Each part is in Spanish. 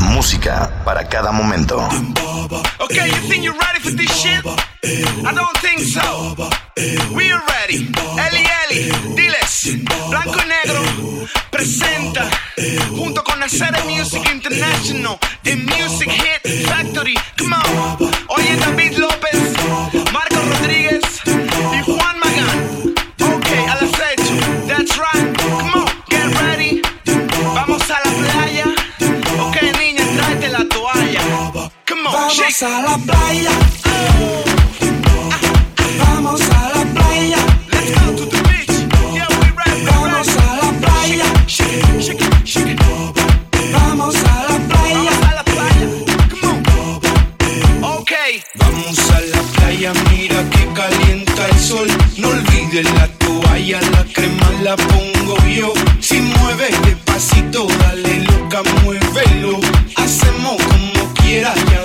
Música para cada momento. Okay, you think you're ready for this shit? I don't think so. We are ready. Eli Eli, diles. Blanco y negro presenta junto con Nacer Music International, The Music Hit Factory. Come on. Oye David López, Marco Rodríguez y Juan Magán. Okay, a las That's right. Vamos a la playa. Vamos a la playa. To the. Yeah, we Vamos a la playa. Vamos a la playa. Vamos a la playa. Come on. Okay. Vamos a la playa, mira que calienta el sol. No olvides la toalla, la crema la pongo yo. Si mueves despacito, dale loca, muévelo. Hacemos como quieras.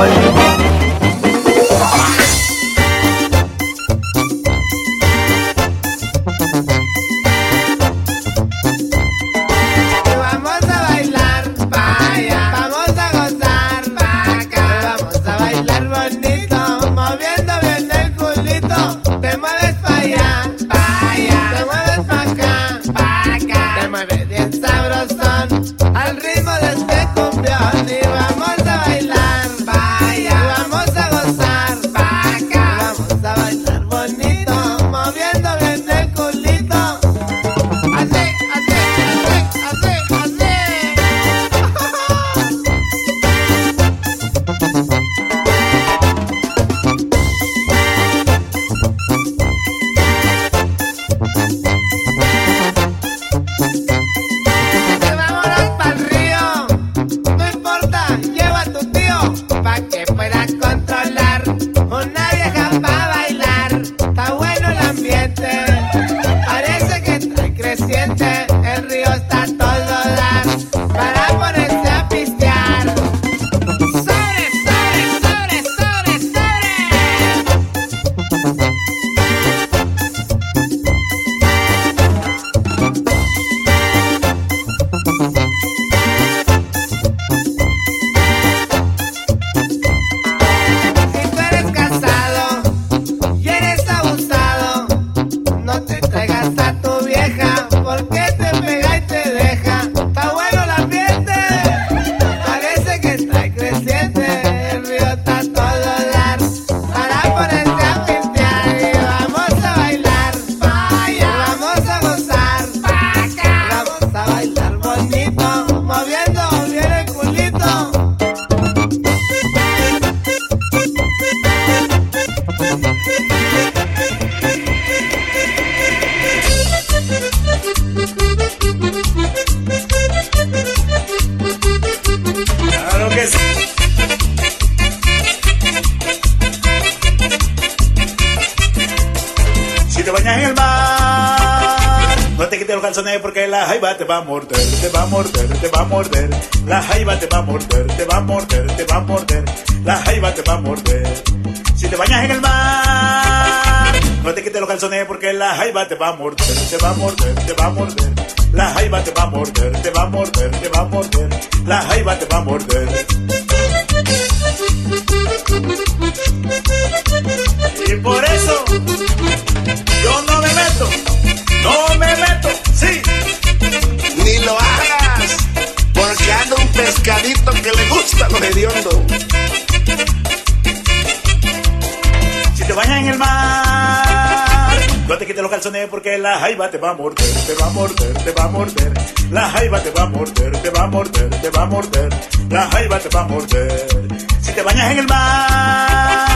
Bye. Porque la jaiba te va a morder, te va a morder, te va a morder. La jaiba te va a morder, te va a morder, te va a morder. La jaiba te va a morder. Si te bañas en el mar, no te quites los calzones porque la jaiba te va a morder, te va a morder, te va a morder. La jaiba te va a morder, te va a morder, te va a morder. La jaiba te va a morder. Y por eso yo no me meto, no me meto, sí. Que le gusta lo hediondo. Si te bañas en el mar, no te quites los calzones porque la jaiba te va a morder, te va a morder, te va a morder. La jaiba te va a morder, te va a morder, te va a morder. La jaiba te va a morder. Si te bañas en el mar,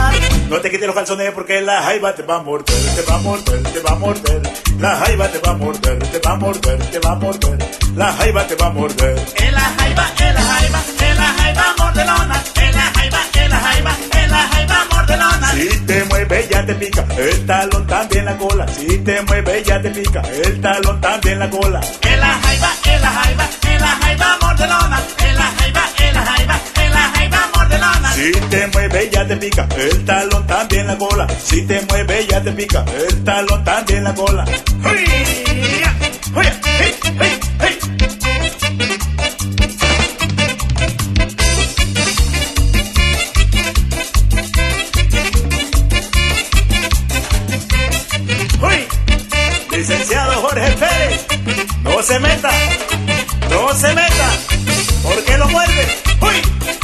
no te quites los calzones porque la jaiba te va a morder, te va a morder, te va a morder. La jaiba te va a morder, te va a morder, te va a morder. La jaiba te va a morder. En la jaiba, en la jaiba, en la jaiba mordelona. En la jaiba, en la jaiba, en la jaiba mordelona. Si te mueve ya te pica, el talón también la cola. Si te mueve ya te pica, el talón también la cola. En la jaiba, en la jaiba, en la jaiba Si te mueve ya te pica, el talón también la cola. Si te mueve ya te pica, el talón también la cola. Licenciado Jorge Pérez, no se meta, no se meta, porque lo muerde. ¡Uy!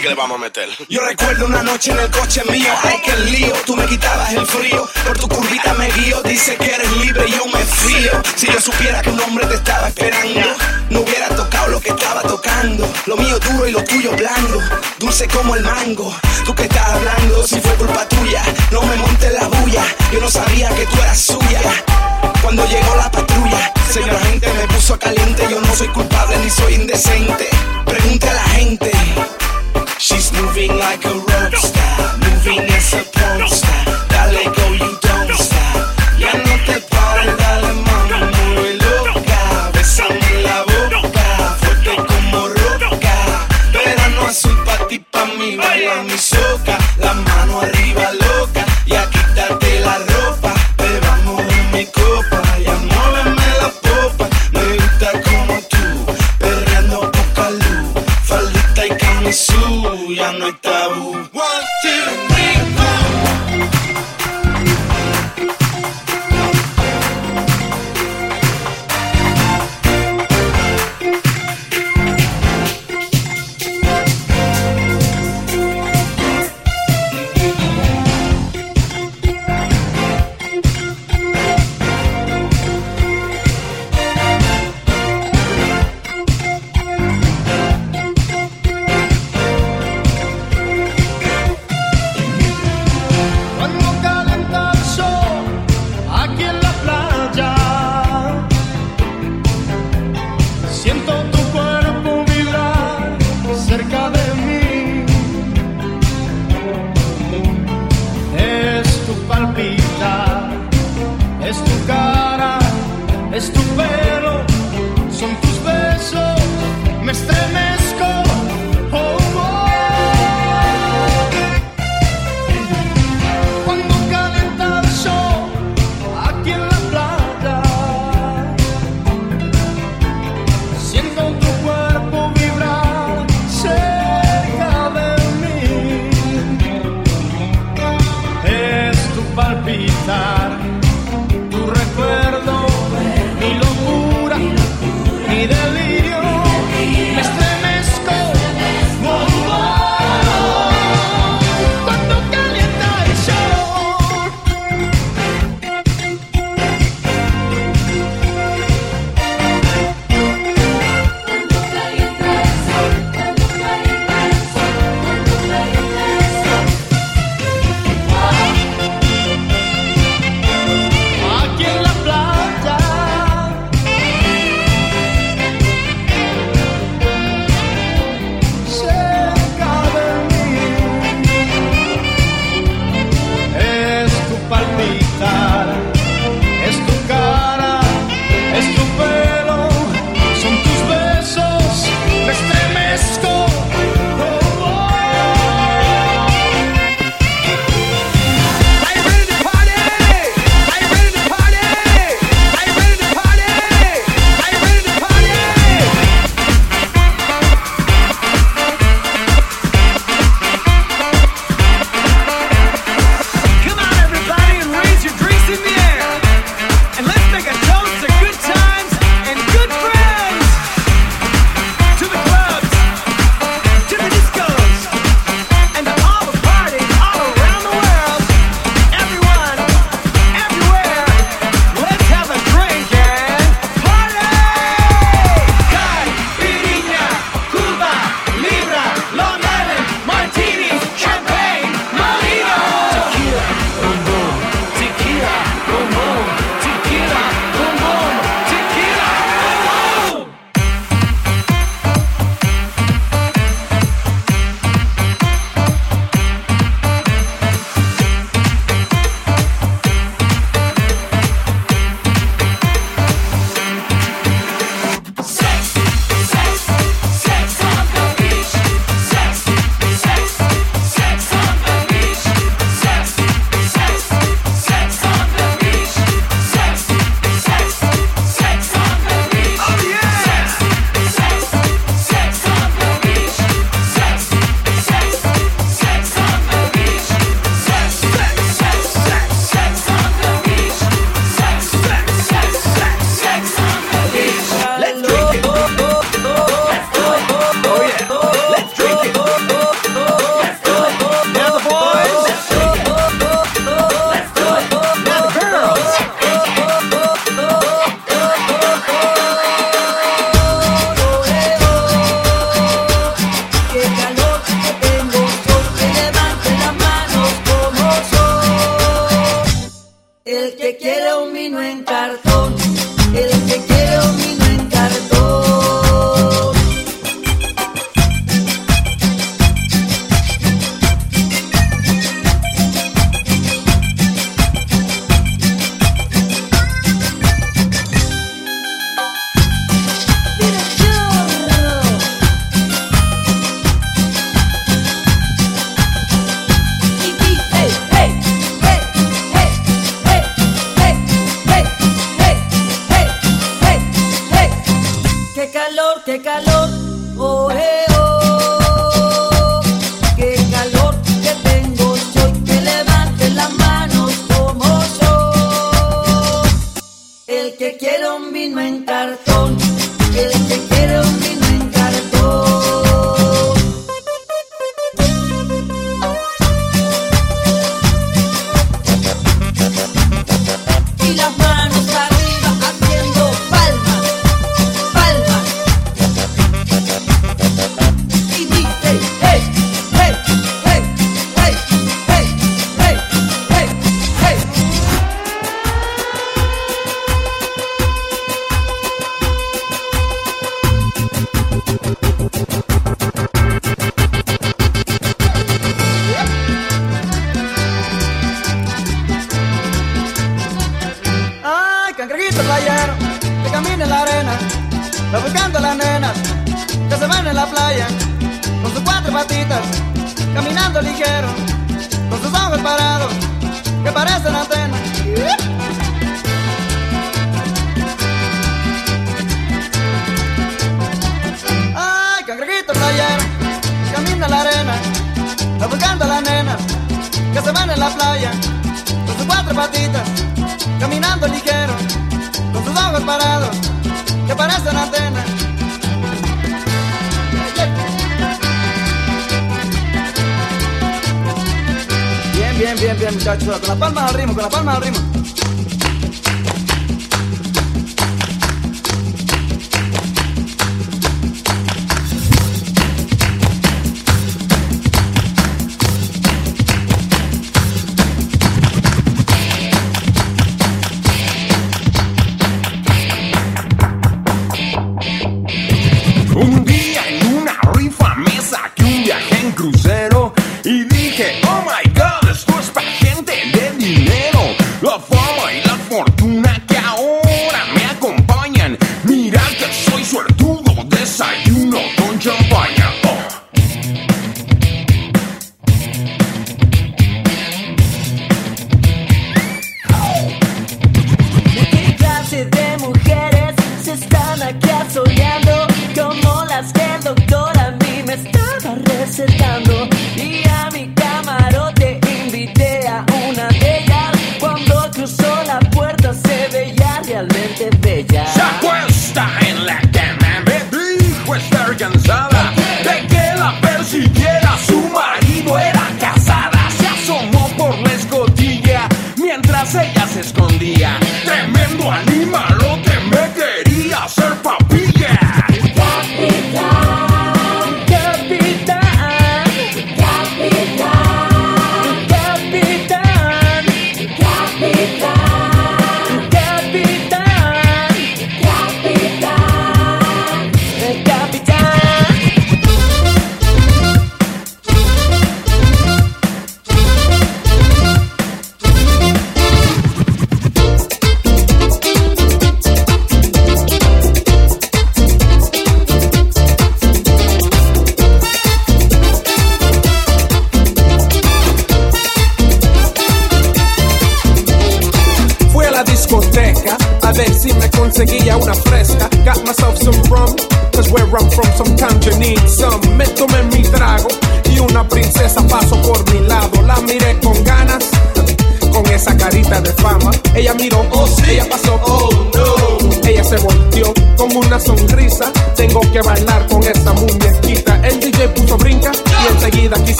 Que le vamos a meter. Yo recuerdo una noche en el coche mío, ay que lío, tú me quitabas el frío, por tu curvita me guío, dice que eres libre y yo me fío. Si yo supiera que un hombre te estaba esperando, no hubiera tocado lo que estaba tocando. Lo mío duro y lo tuyo blando, dulce como el mango. Tú que estás hablando, si fue culpa tuya, no me montes la bulla, yo no sabía que tú eras suya. Cuando llegó la patrulla, señora gente me puso caliente, yo no soy culpable ni soy indecente. Pregunte a la gente. She's moving like a rock star, moving as a porn star. Dale go, you don't stop. Ya no te pares, dale mami, muy loca. Bésame la boca, fuerte como roca. Verano azul pa' ti, pa' mí, baila mi soca.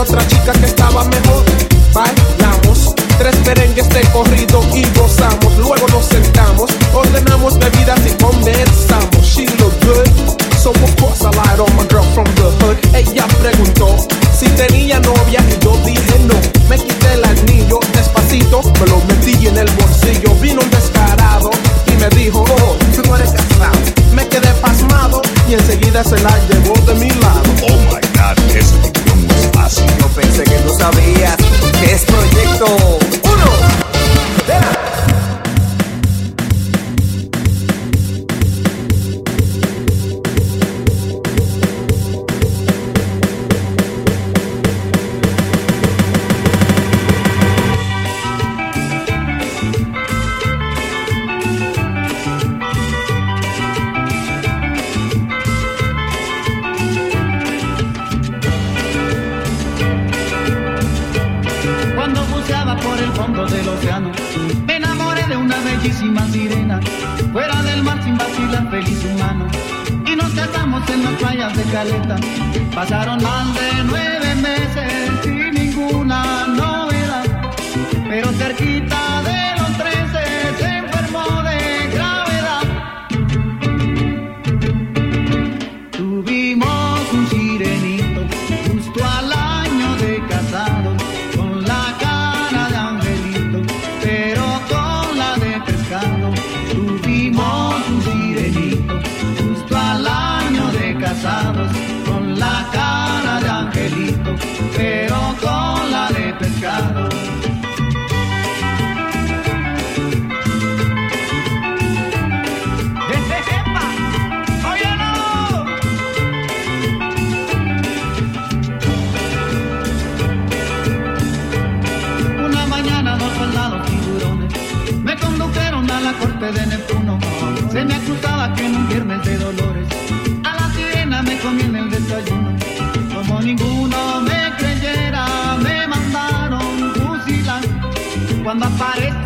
otra chica que estaba mejor. Bailamos tres merengues de corrido y gozamos. Luego nos sentamos, ordenamos bebidas y comenzamos. She look good, so of course I on my girl from the hood. Ella preguntó dolores, a la sirena me comí en el desayuno. Como ninguno me creyera, me mandaron fusilar. Cuando aparece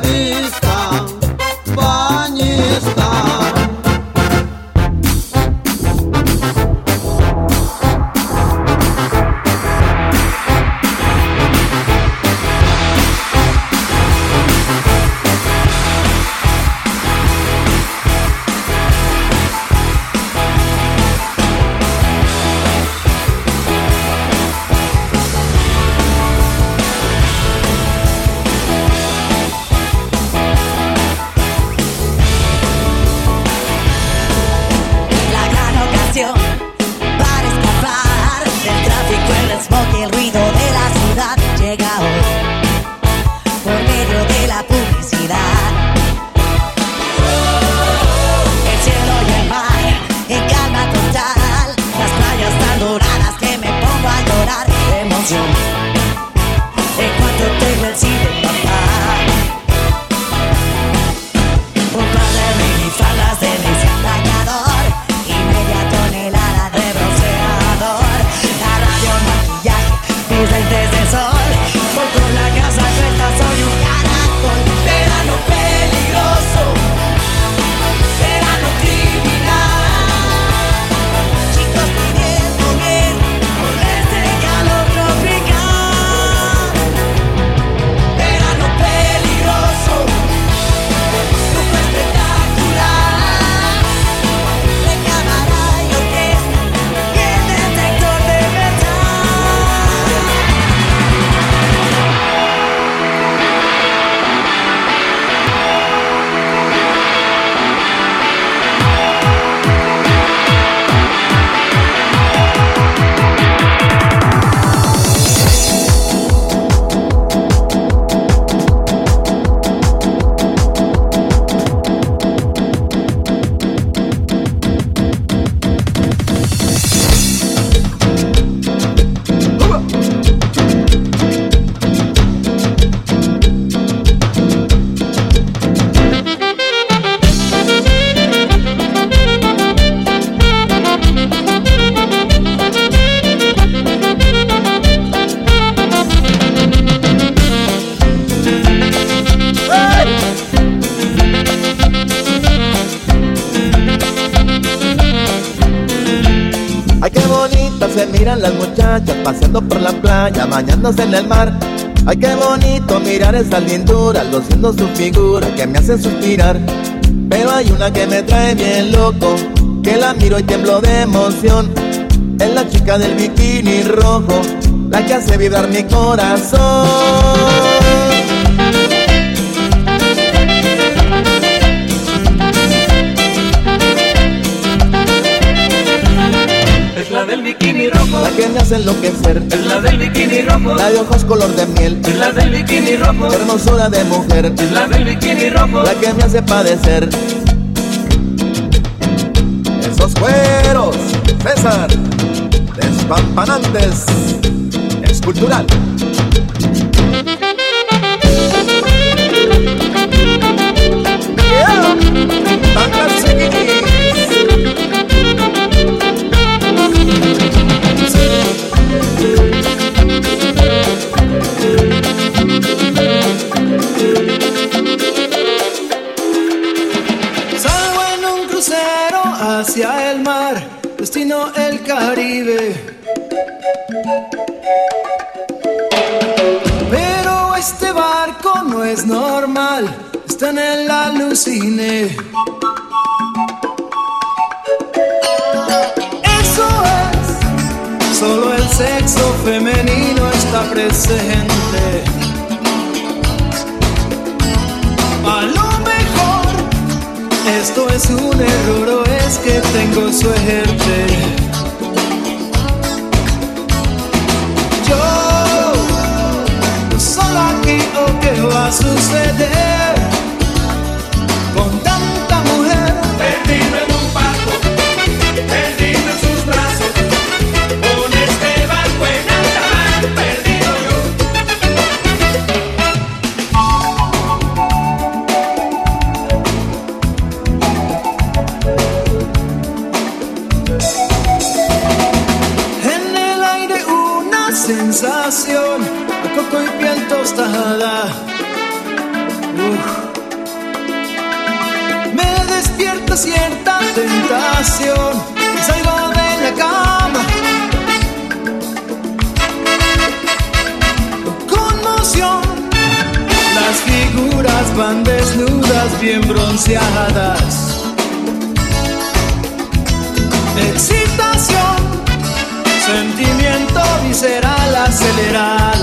vida. Bañándose en el mar. Ay, qué bonito mirar esa lindura, luciendo su figura que me hace suspirar. Pero hay una que me trae bien loco, que la miro y tiemblo de emoción. Es la chica del bikini rojo, la que hace vibrar mi corazón. Es la del bikini rojo. La que me hace enloquecer. Es la del bikini rojo. La de ojos color de miel. Es la del bikini rojo. Hermosura de mujer. Es la del bikini rojo. La que me hace padecer. Esos cueros, César, despampanantes, es cultural. Yeah. En el alucine. Eso es, solo el sexo femenino está presente. A lo mejor esto es un error o es que tengo suerte. Yo solo aquí o qué va a suceder bien bronceadas. Excitación sentimiento visceral acelerado.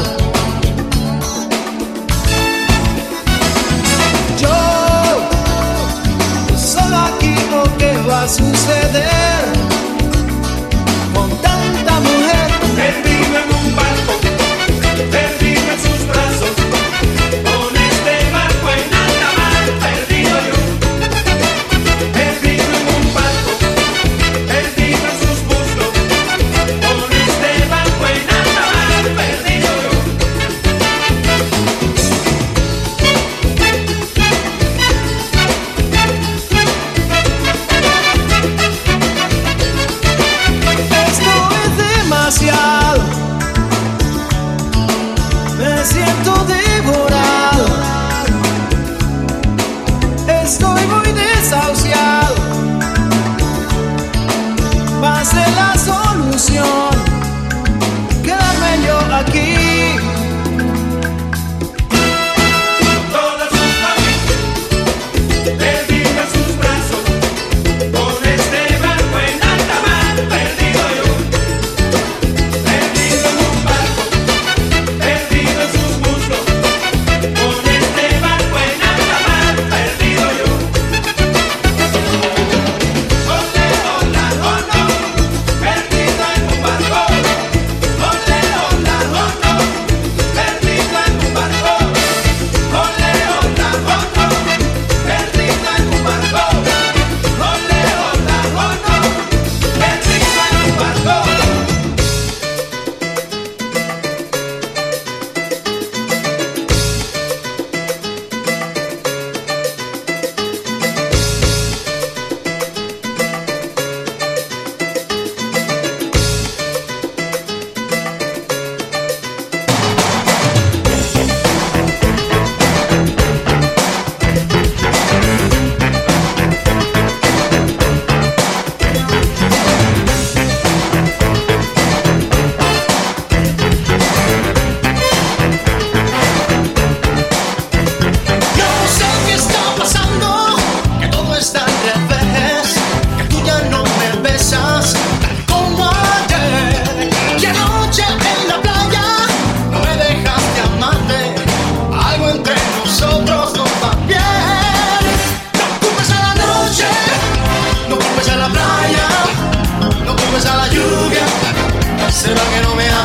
¿Será que no me amas?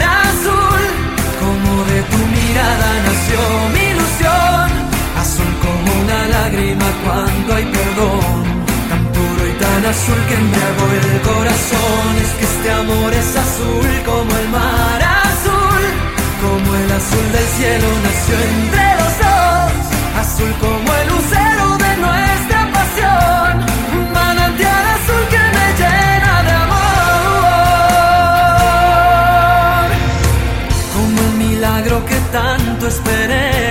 lágrima cuando hay perdón, tan puro y tan azul que embriagó el corazón, es que este amor es azul como el mar azul, como el azul del cielo nació entre los dos, azul como el lucero de nuestra pasión, un manantial azul que me llena de amor, como el milagro que tanto esperé.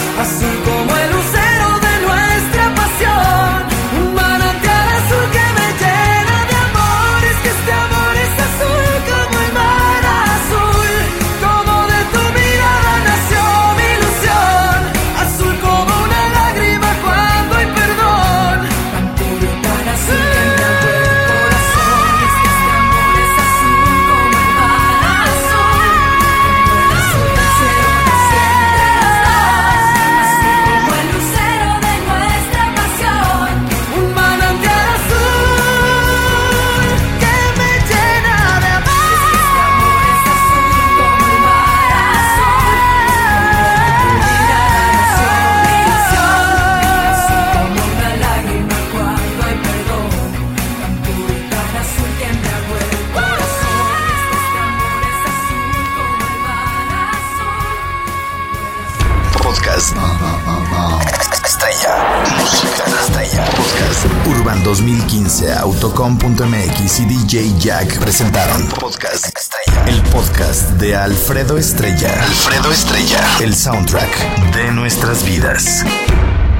DJ Jack presentaron Podcast Estrella. El podcast de Alfredo Estrella. Alfredo Estrella. El soundtrack de nuestras vidas.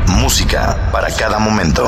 Música para cada momento.